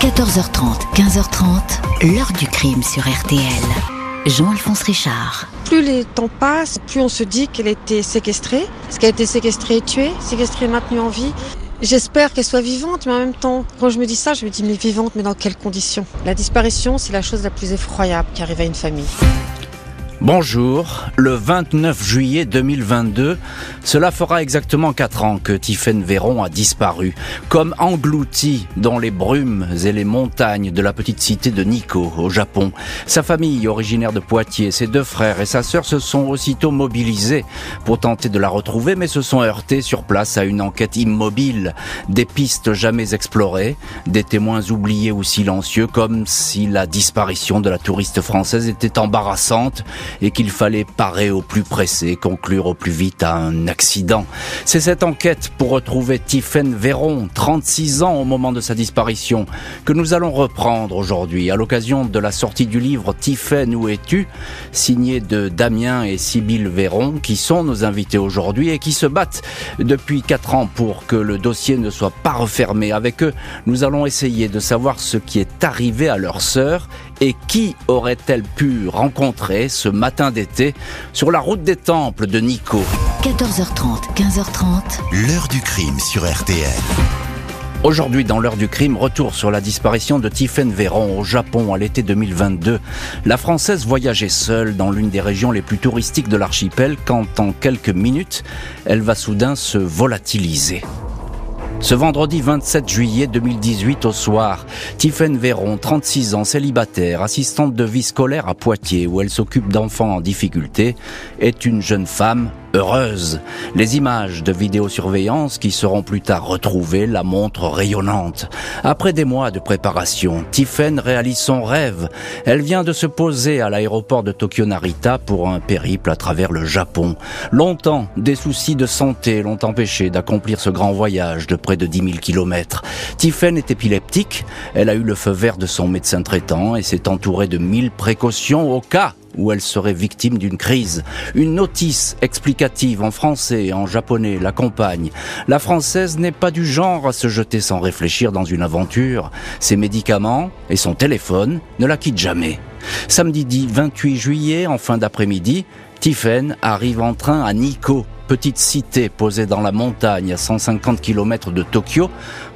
14h30, 15h30, l'heure du crime sur RTL. Jean-Alphonse Richard. Plus les temps passent, plus on se dit qu'elle a été séquestrée. Est-ce qu'elle a été séquestrée et tuée Séquestrée et maintenue en vie? J'espère qu'elle soit vivante, mais en même temps, quand je me dis ça, je me dis mais vivante, mais dans quelles conditions? La disparition, c'est la chose la plus effroyable qui arrive à une famille. Bonjour, le 29 juillet 2022, cela fera exactement 4 ans que Tiphaine Véron a disparu, comme englouti dans les brumes et les montagnes de la petite cité de Nikko, au Japon. Sa famille, originaire de Poitiers, ses deux frères et sa sœur se sont aussitôt mobilisés pour tenter de la retrouver, mais se sont heurtés sur place à une enquête immobile, des pistes jamais explorées, des témoins oubliés ou silencieux, comme si la disparition de la touriste française était embarrassante et qu'il fallait parer au plus pressé, conclure au plus vite à un accident. C'est cette enquête pour retrouver Tiphaine Véron, 36 ans au moment de sa disparition, que nous allons reprendre aujourd'hui à l'occasion de la sortie du livre Tiphaine, où es-tu? Signé de Damien et Sybille Véron, qui sont nos invités aujourd'hui et qui se battent depuis 4 ans pour que le dossier ne soit pas refermé. Avec eux, nous allons essayer de savoir ce qui est arrivé à leur sœur et qui aurait-elle pu rencontrer ce matin d'été sur la route des temples de Nico 14h30, 15h30. L'heure du crime sur RTL. Aujourd'hui, dans l'heure du crime, retour sur la disparition de Tiphaine Véron au Japon à l'été 2022. La Française voyageait seule dans l'une des régions les plus touristiques de l'archipel quand, en quelques minutes, elle va soudain se volatiliser. Ce vendredi 27 juillet 2018 au soir, Tiphaine Véron, 36 ans, célibataire, assistante de vie scolaire à Poitiers où elle s'occupe d'enfants en difficulté, est une jeune femme heureuse. Les images de vidéosurveillance qui seront plus tard retrouvées la montrent rayonnante. Après des mois de préparation, Tiffen réalise son rêve. Elle vient de se poser à l'aéroport de Tokyo Narita pour un périple à travers le Japon. Longtemps, des soucis de santé l'ont empêché d'accomplir ce grand voyage de près de 10 000 kilomètres. Tiffen est épileptique. Elle a eu le feu vert de son médecin traitant et s'est entourée de mille précautions au cas où elle serait victime d'une crise. Une notice explicative en français et en japonais l'accompagne. La française n'est pas du genre à se jeter sans réfléchir dans une aventure. Ses médicaments et son téléphone ne la quittent jamais. Samedi 28 juillet, en fin d'après-midi, Tiffen arrive en train à Nikko, petite cité posée dans la montagne à 150 km de Tokyo,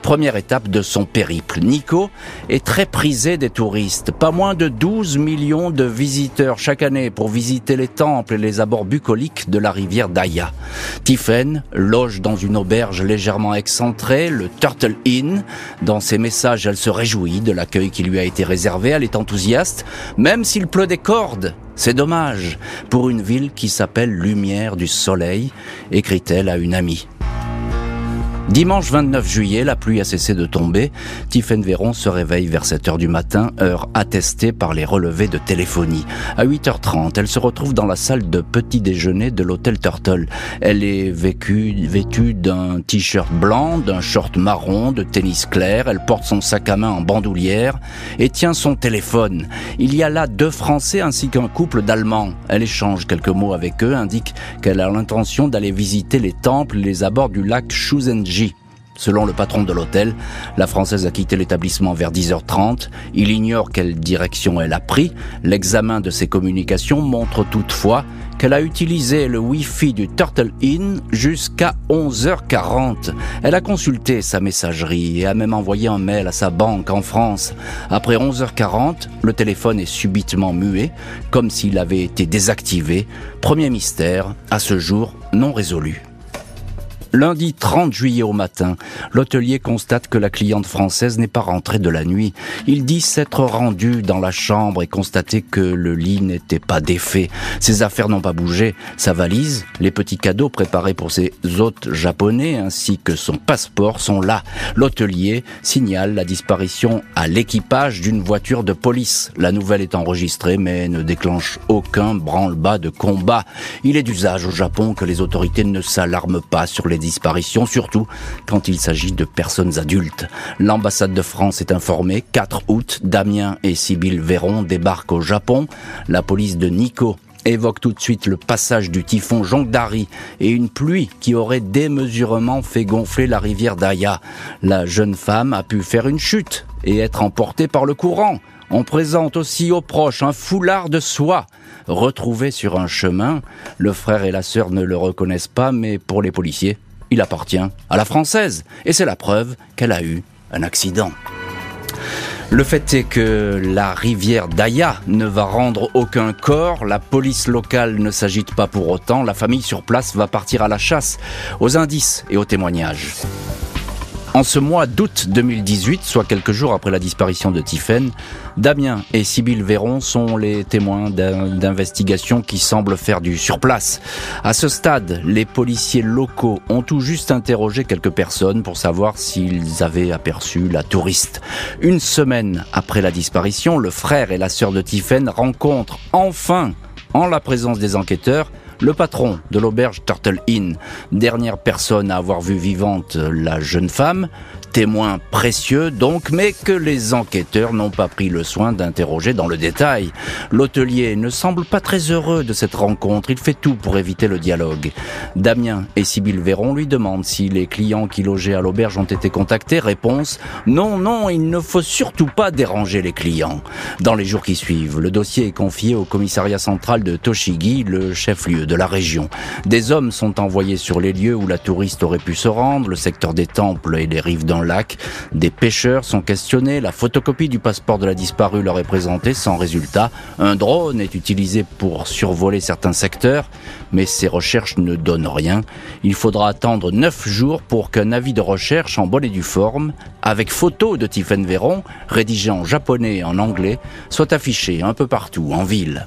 première étape de son périple. Nico est très prisé des touristes. Pas moins de 12 millions de visiteurs chaque année pour visiter les temples et les abords bucoliques de la rivière Daya. Tiffen loge dans une auberge légèrement excentrée, le Turtle Inn. Dans ses messages, elle se réjouit de l'accueil qui lui a été réservé. Elle est enthousiaste, même s'il pleut des cordes. C'est dommage pour une ville qui s'appelle Lumière du Soleil, écrit-elle à une amie. Dimanche 29 juillet, la pluie a cessé de tomber. Tiphaine Véron se réveille vers 7 heures du matin, heure attestée par les relevés de téléphonie. À 8h30, elle se retrouve dans la salle de petit déjeuner de l'hôtel Turtle. Elle est vêtue d'un t-shirt blanc, d'un short marron, de tennis clair. Elle porte son sac à main en bandoulière et tient son téléphone. Il y a là deux Français ainsi qu'un couple d'Allemands. Elle échange quelques mots avec eux, indique qu'elle a l'intention d'aller visiter les temples les abords du lac Shuzenji Selon le patron de l'hôtel, la Française a quitté l'établissement vers 10h30. Il ignore quelle direction elle a pris. L'examen de ses communications montre toutefois qu'elle a utilisé le Wi-Fi du Turtle Inn jusqu'à 11h40. Elle a consulté sa messagerie et a même envoyé un mail à sa banque en France. Après 11h40, le téléphone est subitement muet, comme s'il avait été désactivé. Premier mystère, à ce jour non résolu. Lundi 30 juillet au matin, l'hôtelier constate que la cliente française n'est pas rentrée de la nuit. Il dit s'être rendu dans la chambre et constater que le lit n'était pas défait. Ses affaires n'ont pas bougé. Sa valise, les petits cadeaux préparés pour ses hôtes japonais ainsi que son passeport sont là. L'hôtelier signale la disparition à l'équipage d'une voiture de police. La nouvelle est enregistrée mais ne déclenche aucun branle-bas de combat. Il est d'usage au Japon que les autorités ne s'alarment pas sur les disparition, surtout quand il s'agit de personnes adultes. L'ambassade de France est informée. 4 août, Damien et Sybille Véron débarquent au Japon. La police de Nikko évoque tout de suite le passage du typhon Jongdari et une pluie qui aurait démesurement fait gonfler la rivière Daya. La jeune femme a pu faire une chute et être emportée par le courant. On présente aussi aux proches un foulard de soie retrouvé sur un chemin. Le frère et la sœur ne le reconnaissent pas, mais pour les policiers, il appartient à la française. Et c'est la preuve qu'elle a eu un accident. Le fait est que la rivière Daya ne va rendre aucun corps, la police locale ne s'agite pas pour autant, la famille sur place va partir à la chasse, aux indices et aux témoignages. En ce mois d'août 2018, soit quelques jours après la disparition de Tiphaine, Damien et Sybille Véron sont les témoins d'investigations qui semblent faire du surplace. À ce stade, les policiers locaux ont tout juste interrogé quelques personnes pour savoir s'ils avaient aperçu la touriste. Une semaine après la disparition, le frère et la sœur de Tiphaine rencontrent enfin, en la présence des enquêteurs, le patron de l'auberge Turtle Inn, dernière personne à avoir vu vivante la jeune femme, témoin précieux donc, mais que les enquêteurs n'ont pas pris le soin d'interroger dans le détail. L'hôtelier ne semble pas très heureux de cette rencontre, il fait tout pour éviter le dialogue. Damien et Sybille Véron lui demandent si les clients qui logeaient à l'auberge ont été contactés. Réponse, non, non, il ne faut surtout pas déranger les clients. Dans les jours qui suivent, le dossier est confié au commissariat central de Toshigi, le chef-lieu de la région. Des hommes sont envoyés sur les lieux où la touriste aurait pu se rendre, le secteur des temples et les rives dans lac. Des pêcheurs sont questionnés, la photocopie du passeport de la disparue leur est présentée sans résultat. Un drone est utilisé pour survoler certains secteurs, mais ces recherches ne donnent rien. Il faudra attendre neuf jours pour qu'un avis de recherche en bonne et due forme, avec photo de Tiffen Véron, rédigé en japonais et en anglais, soit affiché un peu partout en ville.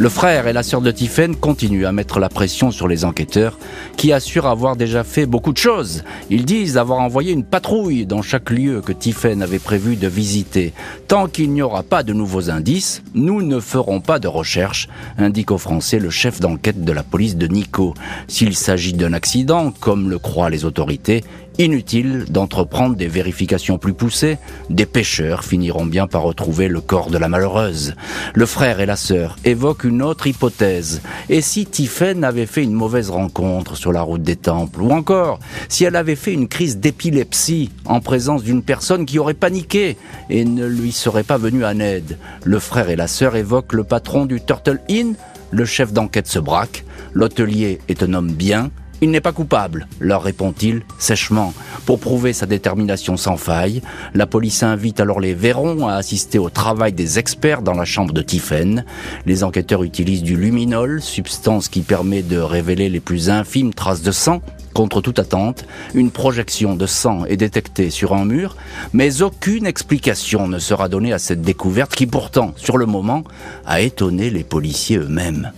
Le frère et la sœur de Tiphaine continuent à mettre la pression sur les enquêteurs qui assurent avoir déjà fait beaucoup de choses. Ils disent avoir envoyé une patrouille dans chaque lieu que Tiphaine avait prévu de visiter. Tant qu'il n'y aura pas de nouveaux indices, nous ne ferons pas de recherche, indique aux Français le chef d'enquête de la police de Nico. S'il s'agit d'un accident, comme le croient les autorités, Inutile d'entreprendre des vérifications plus poussées, des pêcheurs finiront bien par retrouver le corps de la malheureuse. Le frère et la sœur évoquent une autre hypothèse. Et si Tiphaine avait fait une mauvaise rencontre sur la route des temples, ou encore si elle avait fait une crise d'épilepsie en présence d'une personne qui aurait paniqué et ne lui serait pas venue en aide. Le frère et la sœur évoquent le patron du Turtle Inn, le chef d'enquête se braque, l'hôtelier est un homme bien, il n'est pas coupable, leur répond-il sèchement. Pour prouver sa détermination sans faille, la police invite alors les Vérons à assister au travail des experts dans la chambre de Tiphaine. Les enquêteurs utilisent du luminol, substance qui permet de révéler les plus infimes traces de sang. Contre toute attente, une projection de sang est détectée sur un mur, mais aucune explication ne sera donnée à cette découverte qui pourtant, sur le moment, a étonné les policiers eux-mêmes.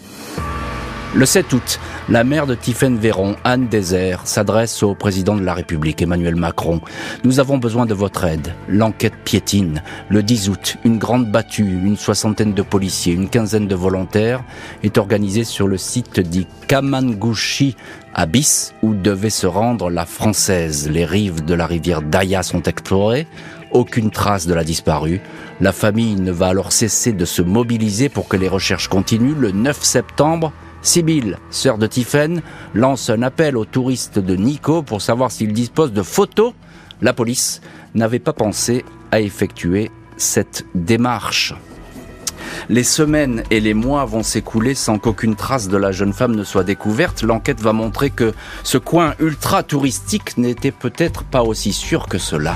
Le 7 août, la mère de Tiphaine Véron, Anne Désert, s'adresse au président de la République, Emmanuel Macron. Nous avons besoin de votre aide. L'enquête piétine. Le 10 août, une grande battue, une soixantaine de policiers, une quinzaine de volontaires est organisée sur le site dit Kamangushi Abyss, où devait se rendre la Française. Les rives de la rivière Daya sont explorées aucune trace de la disparue. La famille ne va alors cesser de se mobiliser pour que les recherches continuent. Le 9 septembre, Sibylle, sœur de Tiphaine, lance un appel aux touristes de Nico pour savoir s'ils disposent de photos. La police n'avait pas pensé à effectuer cette démarche. Les semaines et les mois vont s'écouler sans qu'aucune trace de la jeune femme ne soit découverte. L'enquête va montrer que ce coin ultra touristique n'était peut-être pas aussi sûr que cela.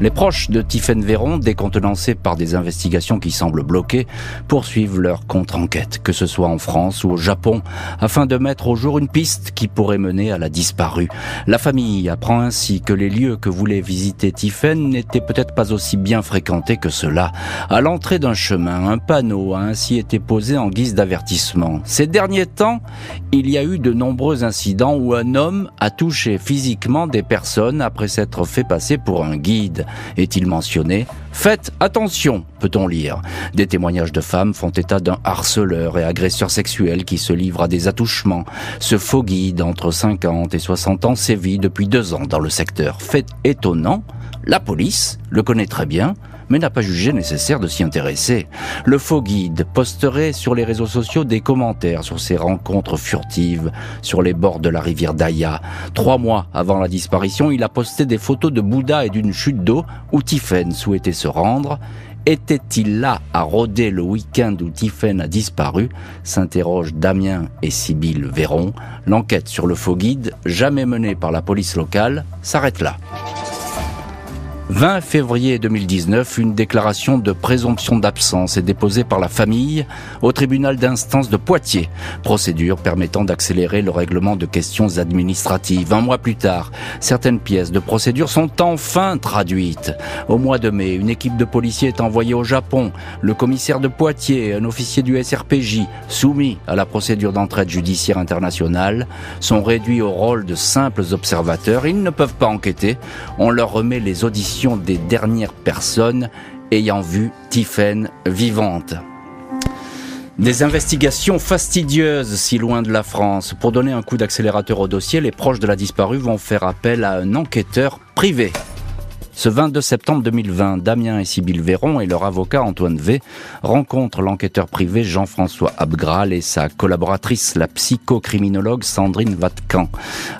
Les proches de Tiphaine Véron, décontenancés par des investigations qui semblent bloquées, poursuivent leur contre-enquête, que ce soit en France ou au Japon, afin de mettre au jour une piste qui pourrait mener à la disparue. La famille apprend ainsi que les lieux que voulait visiter Tiphaine n'étaient peut-être pas aussi bien fréquentés que cela. À l'entrée d'un chemin, un panneau a ainsi été posé en guise d'avertissement. Ces derniers temps, il y a eu de nombreux incidents où un homme a touché physiquement des personnes après s'être fait passer pour un guide est-il mentionné Faites attention, peut-on lire. Des témoignages de femmes font état d'un harceleur et agresseur sexuel qui se livre à des attouchements. Ce faux guide entre 50 et 60 ans sévit depuis deux ans dans le secteur. Fait étonnant, la police le connaît très bien, mais n'a pas jugé nécessaire de s'y intéresser. Le faux guide posterait sur les réseaux sociaux des commentaires sur ses rencontres furtives sur les bords de la rivière Daya. Trois mois avant la disparition, il a posté des photos de Bouddha et d'une chute d'eau où Tiffen souhaitait se rendre était-il là à rôder le week-end où Tiffen a disparu s'interrogent Damien et Sibylle Véron. L'enquête sur le faux guide, jamais menée par la police locale, s'arrête là. 20 février 2019, une déclaration de présomption d'absence est déposée par la famille au tribunal d'instance de Poitiers, procédure permettant d'accélérer le règlement de questions administratives. Un mois plus tard, certaines pièces de procédure sont enfin traduites. Au mois de mai, une équipe de policiers est envoyée au Japon. Le commissaire de Poitiers, un officier du SRPJ, soumis à la procédure d'entraide judiciaire internationale, sont réduits au rôle de simples observateurs. Ils ne peuvent pas enquêter. On leur remet les auditions des dernières personnes ayant vu Tiffen vivante. Des investigations fastidieuses si loin de la France. Pour donner un coup d'accélérateur au dossier, les proches de la disparue vont faire appel à un enquêteur privé. Ce 22 septembre 2020, Damien et Sybille Véron et leur avocat Antoine V rencontrent l'enquêteur privé Jean-François Abgral et sa collaboratrice, la psychocriminologue Sandrine Vatcan.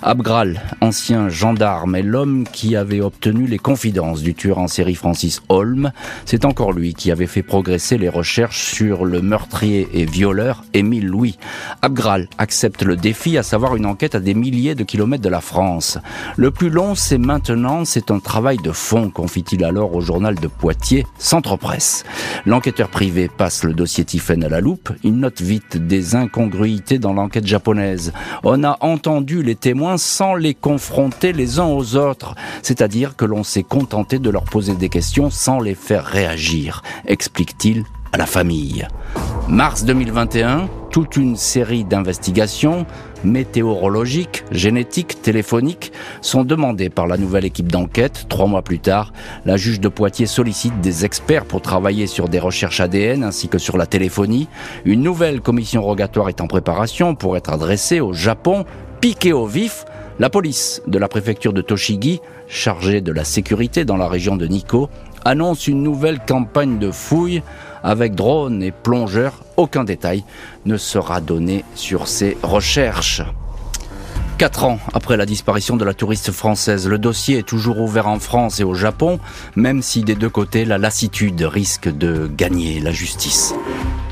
Abgral, ancien gendarme, est l'homme qui avait obtenu les confidences du tueur en série Francis Holm. C'est encore lui qui avait fait progresser les recherches sur le meurtrier et violeur Émile Louis. Abgral accepte le défi, à savoir une enquête à des milliers de kilomètres de la France. Le plus long, c'est maintenant, c'est un travail de confie-t-il alors au journal de Poitiers, Centre Presse. L'enquêteur privé passe le dossier Tiffen à la loupe. Il note vite des incongruités dans l'enquête japonaise. On a entendu les témoins sans les confronter les uns aux autres. C'est-à-dire que l'on s'est contenté de leur poser des questions sans les faire réagir, explique-t-il à la famille. Mars 2021, toute une série d'investigations météorologiques, génétiques, téléphoniques sont demandées par la nouvelle équipe d'enquête. Trois mois plus tard, la juge de Poitiers sollicite des experts pour travailler sur des recherches ADN ainsi que sur la téléphonie. Une nouvelle commission rogatoire est en préparation pour être adressée au Japon, piqué au vif. La police de la préfecture de Toshigi, chargée de la sécurité dans la région de Nikko, annonce une nouvelle campagne de fouilles avec drones et plongeurs. Aucun détail ne sera donné sur ces recherches. Quatre ans après la disparition de la touriste française, le dossier est toujours ouvert en France et au Japon, même si des deux côtés la lassitude risque de gagner la justice.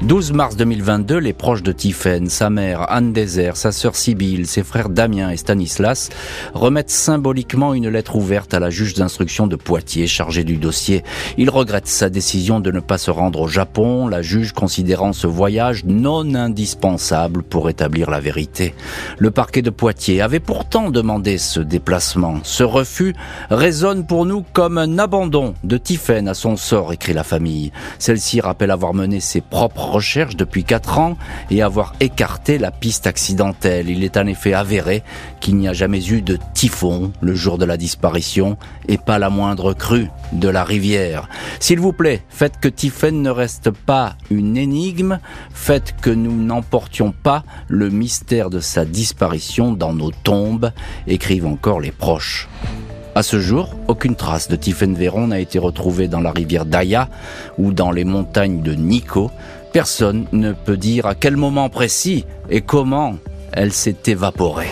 12 mars 2022, les proches de Tiphaine, sa mère Anne Désert, sa sœur Sibylle, ses frères Damien et Stanislas remettent symboliquement une lettre ouverte à la juge d'instruction de Poitiers chargée du dossier. Ils regrettent sa décision de ne pas se rendre au Japon, la juge considérant ce voyage non indispensable pour établir la vérité. Le parquet de Poitiers avait pourtant demandé ce déplacement. Ce refus résonne pour nous comme un abandon de Tiphaine à son sort, écrit la famille. Celle-ci rappelle avoir mené ses propres recherche depuis quatre ans et avoir écarté la piste accidentelle. Il est en effet avéré qu'il n'y a jamais eu de typhon le jour de la disparition et pas la moindre crue de la rivière. S'il vous plaît, faites que Tiffen ne reste pas une énigme, faites que nous n'emportions pas le mystère de sa disparition dans nos tombes, écrivent encore les proches. À ce jour, aucune trace de Tiffen Véron n'a été retrouvée dans la rivière Daya ou dans les montagnes de Nico. Personne ne peut dire à quel moment précis et comment elle s'est évaporée.